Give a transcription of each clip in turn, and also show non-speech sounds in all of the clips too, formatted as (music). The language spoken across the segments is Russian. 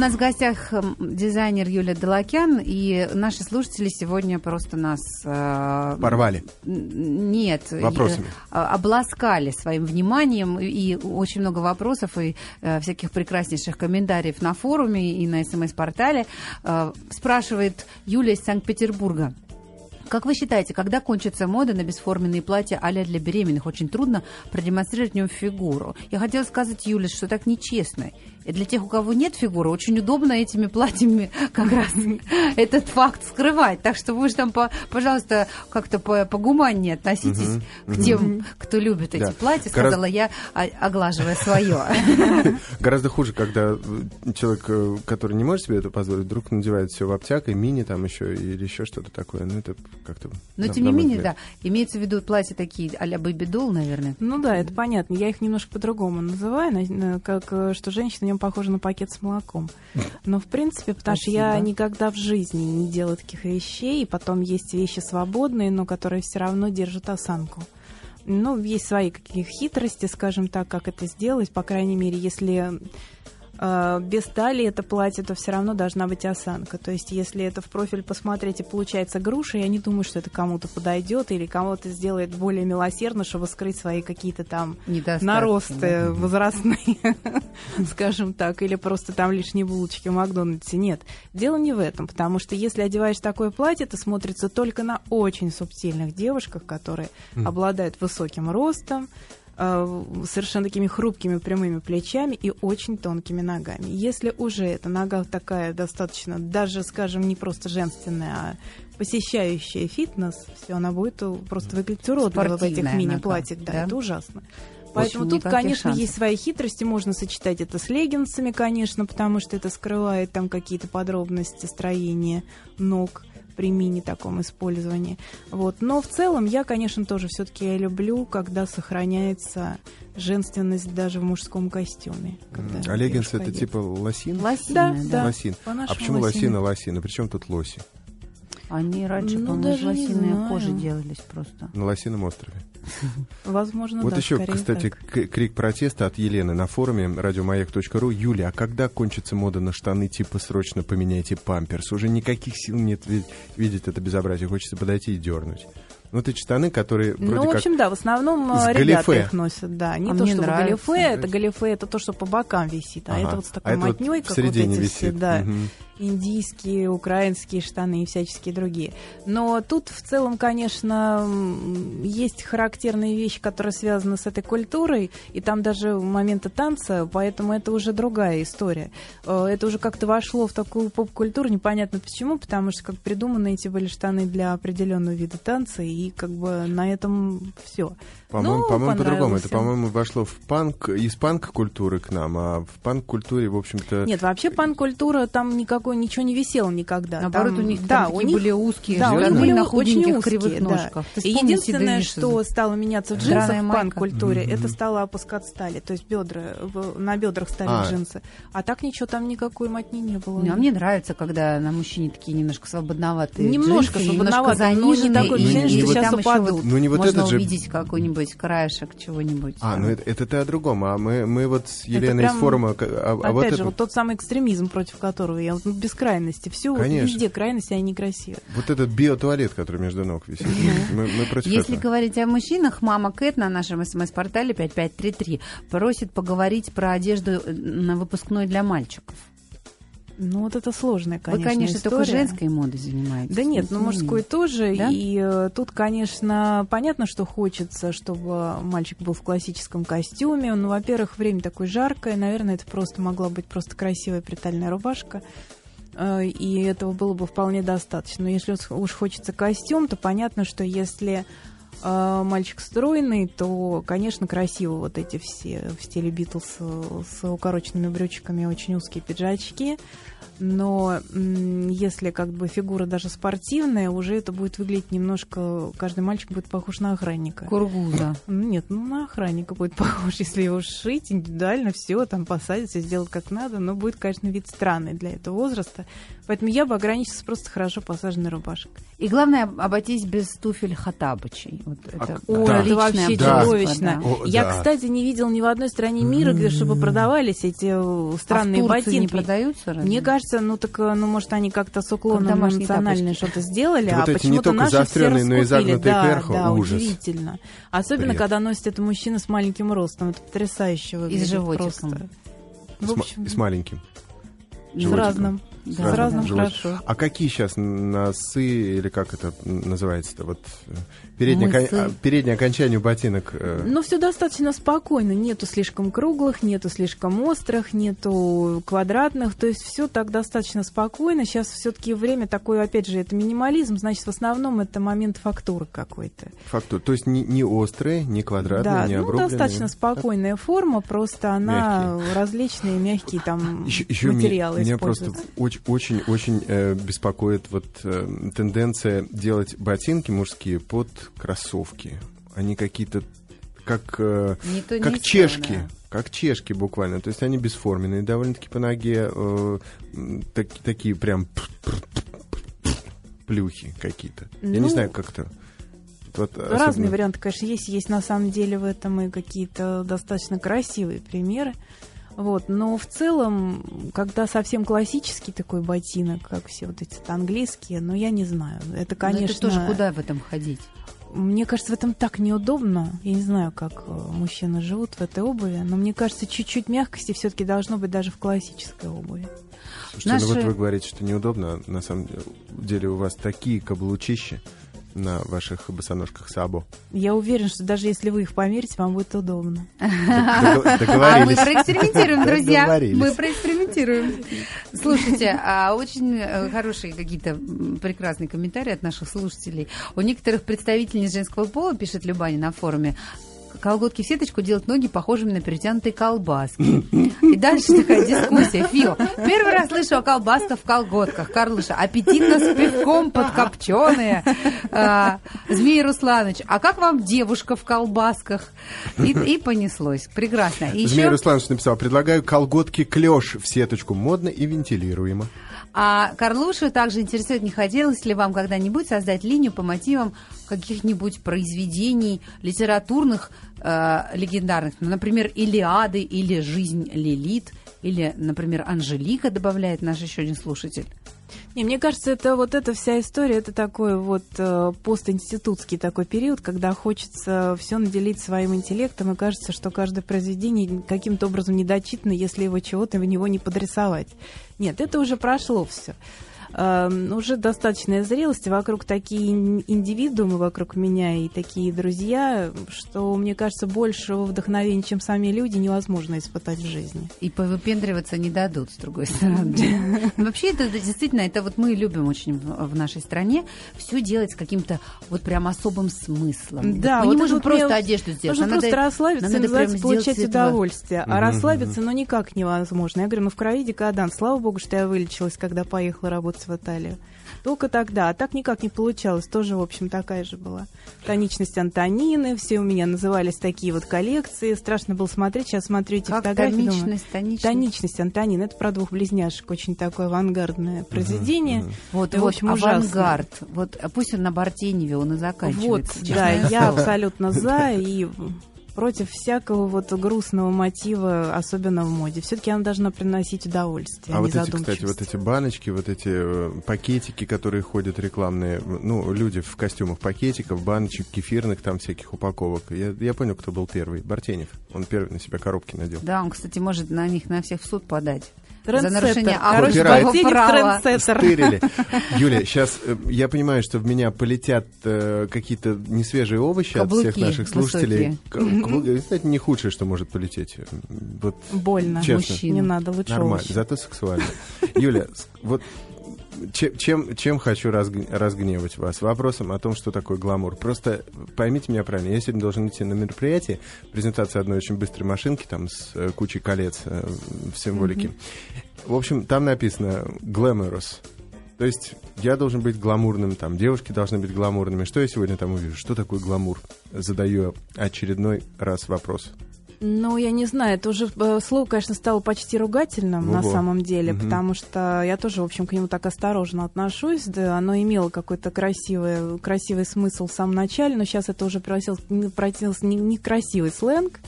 нас в гостях м, дизайнер Юлия Делакян, и наши слушатели сегодня просто нас... э, Порвали. Нет. Вопросами. э, Обласкали своим вниманием, и очень много вопросов и э, всяких прекраснейших комментариев на форуме и на СМС-портале. Э, Спрашивает Юлия из Санкт-Петербурга. Как вы считаете, когда кончится мода на бесформенные платья а для беременных? Очень трудно продемонстрировать в нем фигуру. Я хотела сказать, Юля, что так нечестно. И для тех, у кого нет фигуры, очень удобно этими платьями как раз (laughs) этот факт скрывать. Так что вы же там, по- пожалуйста, как-то по- погуманнее относитесь к тем, кто любит эти платья, сказала я, а- оглаживая свое. (laughs) Гораздо хуже, когда э, человек, э, который не может себе это позволить, вдруг надевает все в обтяг и мини там еще или еще что-то такое. Ну, это как-то... Но тем не менее, да, имеется в виду платья такие а-ля бэби-дол, наверное. Ну да, это понятно. Я их немножко по-другому называю, на- на- как э, что женщина нем похожа на пакет с молоком. (laughs) Но в принципе, потому что я никогда в жизни не делаю таких вещей, и потом есть вещи свободные, но которые все равно держат осанку. Ну, есть свои какие хитрости, скажем так, как это сделать. По крайней мере, если без талии это платье, то все равно должна быть осанка. То есть, если это в профиль посмотреть и получается груша, я не думаю, что это кому-то подойдет или кому-то сделает более милосердно, чтобы скрыть свои какие-то там Недостатки, наросты да. (laughs) возрастные, (laughs) скажем так, или просто там лишние булочки в Макдональдсе. Нет, дело не в этом, потому что если одеваешь такое платье, это смотрится только на очень субтильных девушках, которые обладают высоким ростом, совершенно такими хрупкими прямыми плечами и очень тонкими ногами. Если уже эта нога такая достаточно, даже, скажем, не просто женственная, а посещающая фитнес, все, она будет э, просто выглядеть уродливо в этих мини-платьях. Да, да? это ужасно. Поэтому тут, конечно, шансов. есть свои хитрости. Можно сочетать это с леггинсами, конечно, потому что это скрывает там какие-то подробности строения ног при мини таком использовании. Вот. Но в целом я, конечно, тоже все-таки люблю, когда сохраняется женственность даже в мужском костюме. когда А леггинс девушка это типа лосин? Да, Лосиная, да. Лосин. А почему лосин. лосина, лосина? Причем тут лоси? Они раньше, Ну, по-моему, знаю. кожи делались просто. На лосином острове. Возможно, вот Ну да, еще, кстати, так. крик протеста от Елены на форуме радиомаяк.ру. Юля, а когда кончится мода на штаны типа «срочно поменяйте памперс»? Уже никаких сил нет ви- видеть это безобразие. Хочется подойти и дернуть. Вот эти штаны, которые вроде Ну, в как... общем, да, в основном э, ребята галифе. их носят, да. Не А то, что нравится. галифе, это галифе, это то, что по бокам висит, а Ага. это вот с А такой это вот мотней, в как вот эти все, висит. да, Мгм. Индийские, украинские штаны и всяческие другие. Но тут в целом, конечно, есть характерные вещи, которые связаны с этой культурой, и там даже моменты танца, поэтому это уже другая история. Э, Это уже как-то вошло в такую поп-культуру, непонятно почему, потому что как придуманы эти были штаны для определенного вида танца, и как бы на этом все. По-моему, Ну, по-моему, по-другому. Это, по-моему, вошло в панк, из панк-культуры к нам, а в панк-культуре, в общем-то... Нет, вообще пан-культура, там никакой, ничего не висело никогда. Наоборот, Там- у них да, там у них были узкие да, у них были на очень худеньких узкие, кривых да. ножках. Ты И единственное, седые что стало меняться в джинсах в панк-культуре, Мгм. это стало опускаться стали. То есть бедра, в- на бедрах стали А. джинсы. А так ничего там никакой мотни не было. Ну, а мне нравится, когда на мужчине такие немножко свободноватые Немножко джинсы, свободноватые, но не заниженные, такое ощущение, что там сейчас упадут. вот Ну, не вот можно этот же- увидеть какой-нибудь краешек чего-нибудь. А, ну это, это ты о другом. А мы, мы вот с Это Еленой из прям, форума... А, а Опять вот же, это, вот тот самый экстремизм, против которого я вот, без крайности. Все, вот везде крайности, они некрасивые. вот этот биотуалет, который между ног висит. Мы, мы против Если этого. говорить о мужчинах, мама Кэт на нашем смс-портале 5533 просит поговорить про одежду э, на выпускной для мальчиков. Ну, вот это сложная, конечно, Вы, конечно, только история. женской модой занимаетесь. Да нет, ну мужской тоже. Да? И э, тут, конечно, понятно, что хочется, чтобы мальчик был в классическом костюме. Ну, во-первых, время такое жаркое. Наверное, это просто могла быть просто красивая притальная рубашка. Э, И этого было бы вполне достаточно. Но если уж хочется костюм, то понятно, что если э, мальчик стройный, то, конечно, красиво вот эти все в стиле Битлз э, с укороченными брючками, очень узкие пиджачки. Но если как бы фигура даже спортивная, уже это будет выглядеть немножко... Каждый мальчик будет похож на охранника. Кургуза. Ну, Нет, ну на охранника будет (laughs) похож, если его сшить индивидуально, все там посадится, сделать как надо, но будет, конечно, вид странный для этого возраста. Поэтому я бы ограничилась просто хорошо посаженной рубашкой. И главное, обойтись без туфель хатабычей. Вот А это к- Ой, Да. это вообще Да. чудовищно. О, Я, да. кстати, не видел ни в одной стране мира, где чтобы продавались эти э, странные а в Турции ботинки. не продаются? разве? Мне кажется, ну так, э, ну может, они как-то с уклоном национальное что-то сделали, Да а вот почему-то только наши заостренные, все но и раскупили. загнутые да, кверху. да, Ужас. удивительно. Особенно, Бред. когда носит это мужчина с маленьким ростом. Это потрясающе выглядит животиком. просто. С, В общем, с маленьким. с животиком. разным. Да, С Разным животиком. хорошо. А какие сейчас носы, или как это называется-то? Вот э, переднее, кон- а, переднее окончание ботинок. э, Но все достаточно спокойно. Нету слишком круглых, нету слишком острых, нету квадратных. То есть все так достаточно спокойно. Сейчас все-таки время такое, опять же, это минимализм. Значит, в основном это момент фактуры какой-то. фактур. То есть не, не острые, не квадратные, да, не ну обрубленные. достаточно спокойная форма, просто она различные мягкие там Еще, еще материалы меня просто используются. Очень-очень э, беспокоит вот э, тенденция делать ботинки мужские под кроссовки. Они какие-то как, э, как чешки. да. Как чешки буквально. То есть они бесформенные довольно-таки по ноге. э, так- такие прям плюхи какие-то. Я не Ну, знаю, как это. Вот Разные особенно- варианты, конечно, есть. Есть на самом деле в этом и какие-то достаточно красивые примеры. Вот. Но в целом, когда совсем классический такой ботинок, как все вот эти английские, ну, я не знаю. Это, Но конечно... это тоже куда в этом ходить? Мне кажется, в этом так неудобно. Я не знаю, как э, мужчины живут в этой обуви, но мне кажется, чуть-чуть мягкости все-таки должно быть даже в классической обуви. Слушайте, ну вот Наши- вы говорите, что неудобно, на самом деле у вас такие каблучища на ваших босоножках Сабо. Я уверена, что даже если вы их померите, вам будет удобно. А мы проэкспериментируем, друзья. Мы проэкспериментируем. Слушайте, а очень э, хорошие какие-то прекрасные комментарии от наших слушателей. У некоторых представительниц женского пола, пишет Любаня на форуме, колготки в сеточку делают ноги похожими на перетянутые колбаски. И дальше такая дискуссия. Фил, первый раз слышу о колбасках в колготках. Карлуша, аппетитно с пивком подкопченые. А, Змей Русланович, а как вам девушка в колбасках? И, и понеслось. Прекрасно. И Змей еще Русланович написал, предлагаю колготки клеш в сеточку. Модно и вентилируемо. А Карлушу также интересует, не хотелось ли вам когда-нибудь создать линию по мотивам каких-нибудь произведений литературных, э, легендарных, ну, например, Илиады или Жизнь Лилит, или, например, Анжелика, добавляет наш еще один слушатель. Не, мне кажется, это вот эта вся история, это такой вот э, постинститутский такой период, когда хочется все наделить своим интеллектом, и кажется, что каждое произведение каким-то образом недочитано, если его чего-то в него не подрисовать. Нет, это уже прошло все. Уже достаточная зрелость, вокруг такие ин- индивидуумы вокруг меня и такие друзья, что, мне кажется, большего вдохновения, чем сами люди, невозможно испытать в жизни. И повыпендриваться не дадут, с другой стороны. Но Вообще, это действительно, это вот мы любим очень в нашей стране все делать с каким-то вот прям особым смыслом. Да, мы не можем просто одежду сделать. Нужно просто расслабиться, называется, получать удовольствие. А расслабиться, ну, никак невозможно. Я говорю, ну, в крови декаданс. Слава богу, что я вылечилась, когда поехала работать в Италию. Только тогда. А так никак не получалось. Тоже, в общем, такая же была. Тоничность Антонины. Все у меня назывались такие вот коллекции. Страшно было смотреть. Сейчас смотрю эти Как фотографии. думаю, тоничность, тоничность. Тоничность Антонины. Это про двух близняшек. Очень такое авангардное произведение. Вот, И, в вот, общем, ужасно. авангард. Вот, а пусть он на Бартеневе, он и Вот, заканчивается. да, честное я абсолютно за и против всякого вот грустного мотива, особенно в моде. Все-таки она должна приносить удовольствие, А а, вот эти, кстати, вот эти баночки, вот эти э, пакетики, которые ходят рекламные, ну, люди в костюмах пакетиков, баночек, кефирных там всяких упаковок. Я, я понял, кто был первый. Бартенев. Он первый на себя коробки надел. Да, он, кстати, может на них на всех в суд подать. За нарушение. Ботинник права. Стырили. (laughs) Юля, сейчас я понимаю, что в меня полетят э, какие-то несвежие овощи Каблуки от всех наших слушателей. каблуки, Кстати, не худшее, что может полететь. Вот Больно. Честно. Мужчина. Не надо, лучше нормально, овощи. зато сексуально. Юля, вот че- чем, чем хочу разг- разгневать вас? Вопросом о том, что такое гламур. Просто поймите меня правильно. Я сегодня должен идти на мероприятие, презентация одной очень быстрой машинки, там с э, кучей колец э, в символике. В общем, там написано glamorous. То есть я должен быть гламурным, там девушки должны быть гламурными. Что я сегодня там увижу? Что такое гламур? Задаю очередной раз вопрос. Ну, я не знаю, это уже э, слово, конечно, стало почти ругательным Ого. на самом деле, Мгм. потому что я тоже, в общем, к нему так осторожно отношусь. Да, оно имело какой-то красивый, красивый смысл в самом начале, но сейчас это уже превратилось, превратилось в не- некрасивый сленг.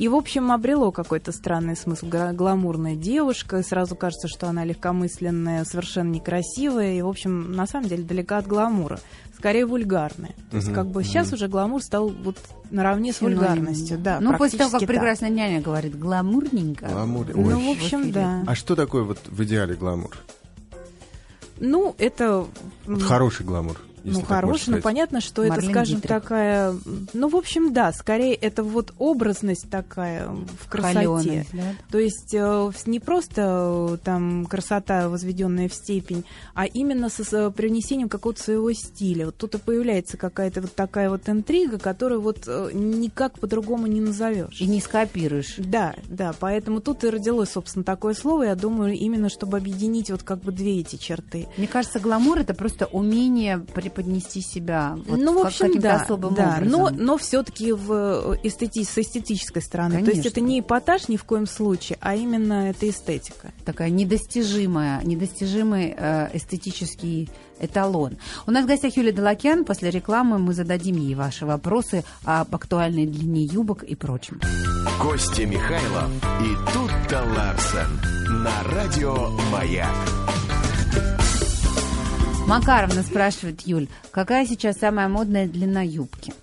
И, в общем, обрело какой-то странный смысл. Гламурная девушка, сразу кажется, что она легкомысленная, совершенно некрасивая, и, в общем, на самом деле далека от гламура. Скорее вульгарная. То есть, как бы сейчас уже гламур стал вот наравне с вульгарностью. Да, ну, после того, как прекрасная няня говорит гламурненько. Гламур. Ну, в общем, да. А что такое вот в идеале гламур? Ну, это... Вот хороший гламур. Ну, хороший, ну, сказать. понятно, что это, Марлен скажем, Дитрих. такая... Ну, в общем, да, скорее это вот образность такая в красоте. Холёность, да? То есть э, с- не просто э, там красота, возведенная в степень, а именно со, с привнесением какого-то своего стиля. Вот тут и появляется какая-то вот такая вот интрига, которую вот э, никак по-другому не назовешь. И не скопируешь. Да, да, поэтому тут и родилось, собственно, такое слово, я думаю, именно чтобы объединить вот как бы две эти черты. Мне кажется, гламур это просто умение преподнести себя вот ну, в общем, каким-то да, особым да, образом. но, но все-таки в э, эстети- с эстетической стороны. То есть Конечно. это не эпатаж ни в коем случае, а именно это эстетика. такая недостижимая, недостижимый э, эстетический эталон. У нас в гостях Юлия Далакян. После рекламы мы зададим ей ваши вопросы об актуальной длине юбок и прочем. Костя Михайлов и Тутта Ларсен на радио «Маяк». Макаровна спрашивает, Юль, какая сейчас самая модная длина юбки?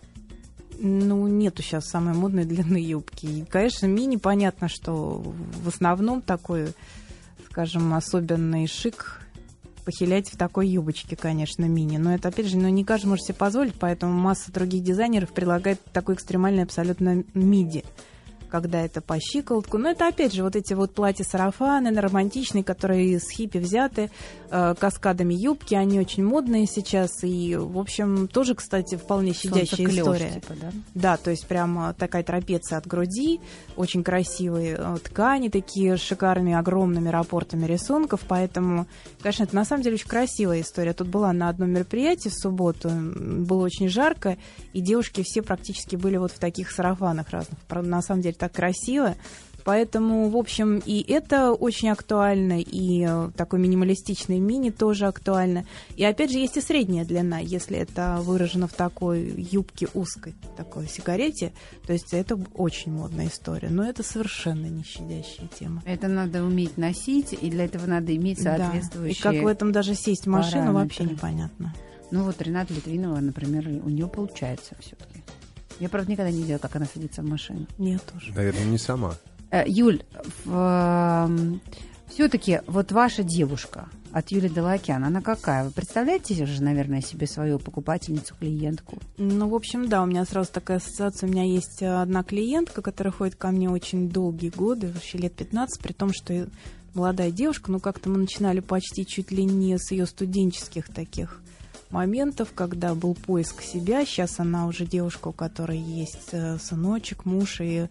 Ну, нету сейчас самой модной длины юбки. И, конечно, мини понятно, что в основном такой, скажем, особенный шик похилять в такой юбочке, конечно, мини. Но это, опять же, ну, не каждый может себе позволить, поэтому масса других дизайнеров предлагает такой экстремальный абсолютно миди когда это по щиколотку. Но это, опять же, вот эти вот платья-сарафаны романтичные, которые с хиппи взяты, э, каскадами юбки, они очень модные сейчас. И, в общем, тоже, кстати, вполне щадящая история. типа, да? Да, то есть прямо такая трапеция от груди, очень красивые э, ткани, такие с шикарными огромными рапортами рисунков, поэтому, конечно, это на самом деле очень красивая история. Тут была на одном мероприятии в субботу, было очень жарко, и девушки все практически были вот в таких сарафанах разных. На самом деле так красиво. Поэтому, в общем, и это очень актуально, и э, такой минималистичный мини тоже актуально. И опять же, есть и средняя длина, если это выражено в такой юбке узкой, такой сигарете, то есть это очень модная история. Но это совершенно не щадящая тема. Это надо уметь носить, и для этого надо иметь Да. соответствующие... И как в этом даже сесть в машину, вообще параметры. непонятно. Ну вот Рената Литвинова, например, у нее получается все-таки. Я, правда, никогда не видела, как она садится в машину. Нет тоже. Наверное, не сама. Э, Юль, все-таки вот ваша девушка от Юли Далакян, она какая? Вы представляете же, наверное, себе свою покупательницу, клиентку? Ну, в общем, да, у меня сразу такая ассоциация. У меня есть э, одна клиентка, которая ходит ко мне очень долгие годы, вообще лет 15, при том, что молодая девушка, но как-то мы начинали почти чуть ли не с ее студенческих таких моментов, когда был поиск себя. Сейчас она уже девушка, у которой есть э, сыночек, муж и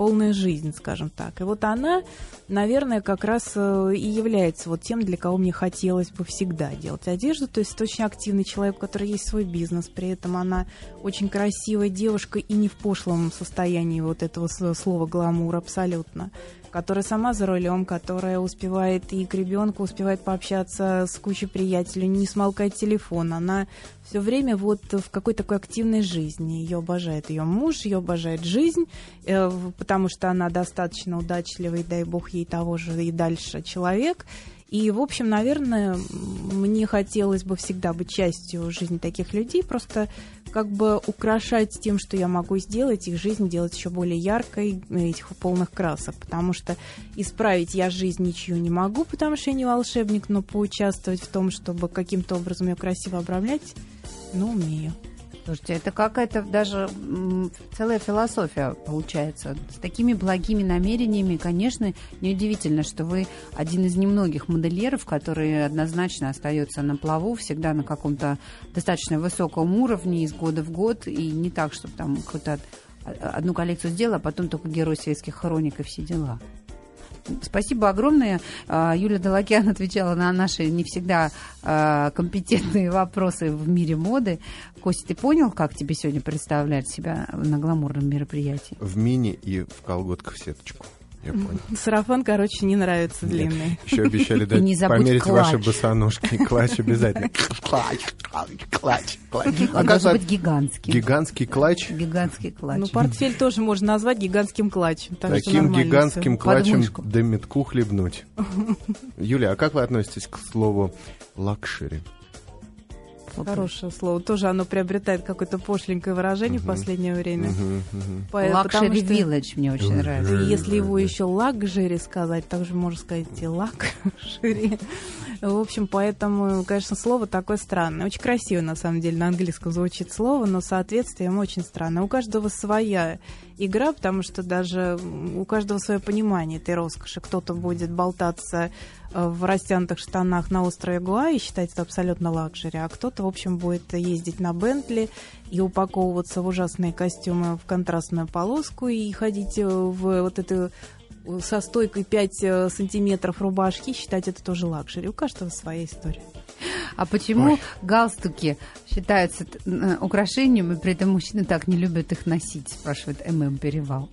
полная жизнь, скажем так. И вот она, наверное, как раз э, и является вот тем, для кого мне хотелось бы всегда делать одежду. То есть это очень активный человек, у которой есть свой бизнес. При этом она очень красивая девушка и не в пошлом состоянии вот этого слова гламур абсолютно которая сама за рулем, которая успевает и к ребенку, успевает пообщаться с кучей приятелей, не смолкает телефон. Она все время вот в какой-то такой активной жизни. Ее обожает ее муж, ее обожает жизнь, э, потому что она достаточно удачливый, дай бог ей того же и дальше человек. И, в общем, наверное, мне хотелось бы всегда быть частью жизни таких людей, просто как бы украшать тем, что я могу сделать, их жизнь делать еще более яркой, э, этих полных красок, потому что исправить я жизнь ничью не могу, потому что я не волшебник, но поучаствовать в том, чтобы каким-то образом ее красиво обрамлять, ну, умею. Слушайте, это какая-то даже целая философия получается. С такими благими намерениями, конечно, неудивительно, что вы один из немногих модельеров, который однозначно остается на плаву, всегда на каком-то достаточно высоком уровне из года в год, и не так, чтобы там какую-то од- одну коллекцию сделала, а потом только герой светских хроник и все дела. Спасибо огромное. А, Юлия Далакян (laughs) отвечала на наши не всегда а, компетентные вопросы в мире моды. Костя, ты понял, как тебе сегодня представлять себя на гламурном мероприятии? В мини и в колготках сеточку. Я понял. Сарафан, короче, не нравится длинный. Еще обещали дать не померить клатч. ваши босоножки. Клатч обязательно. Клатч, клатч, клатч. А Он как быть гигантский. Гигантский клатч. Гигантский клатч. Ну, портфель тоже можно назвать гигантским клатчем. Так Таким гигантским всё. клатчем до метку хлебнуть. (laughs) Юля, а как вы относитесь к слову лакшери? Хорошее слово. Тоже оно приобретает какое-то пошленькое выражение в последнее время. По- Лакшери что- Village мне очень нравится. И если его еще лакжери сказать, также можно сказать и лакжери. В общем, поэтому, конечно, слово такое странное. Очень красиво, на самом деле, на английском звучит слово, но соответствием очень странно. У каждого своя игра, потому что даже у каждого свое понимание этой роскоши. Кто-то будет болтаться в растянутых штанах на острове Гоа и считать это абсолютно luxury, а кто-то, в общем, будет ездить на Бентли и упаковываться в ужасные костюмы в контрастную полоску и ходить э, в вот эту э, со стойкой 5 э, сантиметров рубашки, считать это тоже luxury. У каждого своя история. А почему галстуки считаются украшением, и при этом мужчины так не любят их носить, спрашивает ММ Перевал.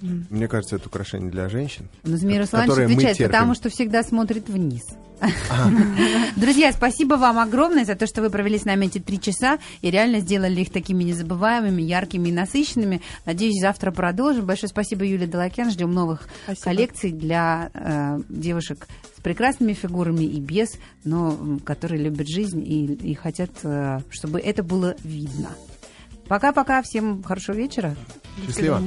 Мне кажется, это украшение для женщин. Но Змей ко- Русланович отвечает, потому что всегда смотрит вниз. (laughs) Друзья, спасибо вам огромное за то, что вы провели с нами эти три часа и реально сделали их такими незабываемыми, яркими и насыщенными. Надеюсь, завтра продолжим. Большое спасибо, Юлия Далакян. Ждем новых Спасибо. коллекций для э, девушек с прекрасными фигурами и без, но которые любят жизнь и, и хотят, э, чтобы это было видно. Пока-пока, всем хорошего вечера. Счастливо.